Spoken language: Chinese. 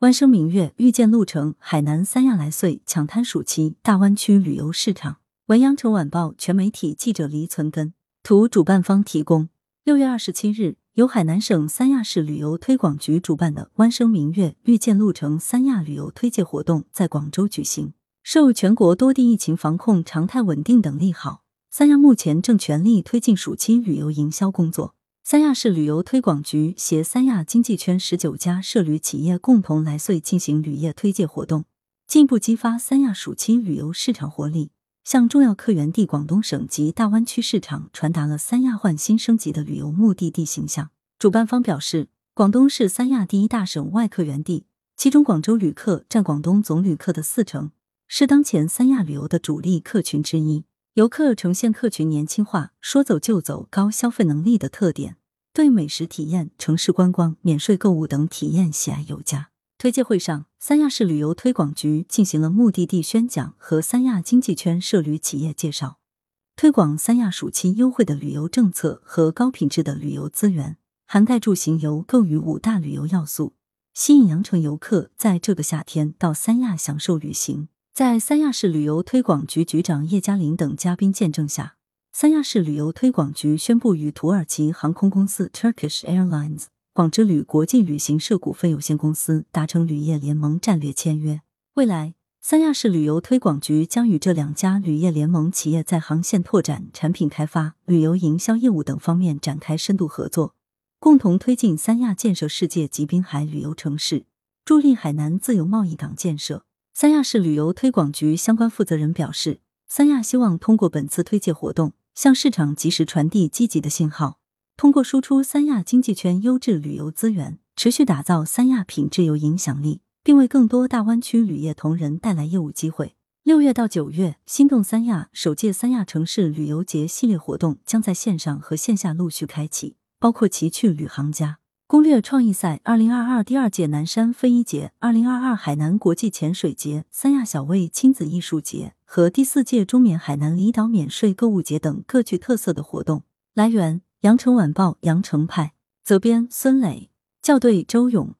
湾生明月，遇见路程，海南三亚来穗抢滩暑期大湾区旅游市场。文阳城晚报全媒体记者黎存根，图主办方提供。六月二十七日，由海南省三亚市旅游推广局主办的湾生明月，遇见路程三亚旅游推介活动在广州举行。受全国多地疫情防控常态稳定等利好，三亚目前正全力推进暑期旅游营销工作。三亚市旅游推广局携三亚经济圈十九家涉旅企业共同来穗进行旅业推介活动，进一步激发三亚暑期旅游市场活力，向重要客源地广东省及大湾区市场传达了三亚焕新升级的旅游目的地形象。主办方表示，广东是三亚第一大省外客源地，其中广州旅客占广东总旅客的四成，是当前三亚旅游的主力客群之一。游客呈现客群年轻化、说走就走、高消费能力的特点，对美食体验、城市观光、免税购物等体验喜爱有加。推介会上，三亚市旅游推广局进行了目的地宣讲和三亚经济圈涉旅企业介绍，推广三亚暑期优惠的旅游政策和高品质的旅游资源，涵盖住行游购娱五大旅游要素，吸引羊城游客在这个夏天到三亚享受旅行。在三亚市旅游推广局局长叶嘉林等嘉宾见证下，三亚市旅游推广局宣布与土耳其航空公司 Turkish Airlines、广之旅国际旅行社股份有限公司达成旅业联盟战略签约。未来，三亚市旅游推广局将与这两家旅业联盟企业在航线拓展、产品开发、旅游营销业务等方面展开深度合作，共同推进三亚建设世界级滨海旅游城市，助力海南自由贸易港建设。三亚市旅游推广局相关负责人表示，三亚希望通过本次推介活动，向市场及时传递积极的信号，通过输出三亚经济圈优质旅游资源，持续打造三亚品质游影响力，并为更多大湾区旅业同仁带来业务机会。六月到九月，心动三亚首届三亚城市旅游节系列活动将在线上和线下陆续开启，包括奇趣旅行家。攻略创意赛、二零二二第二届南山非遗节、二零二二海南国际潜水节、三亚小卫亲子艺术节和第四届中缅海南离岛免税购物节等各具特色的活动。来源：羊城晚报羊城派，责编孙磊，校对周勇。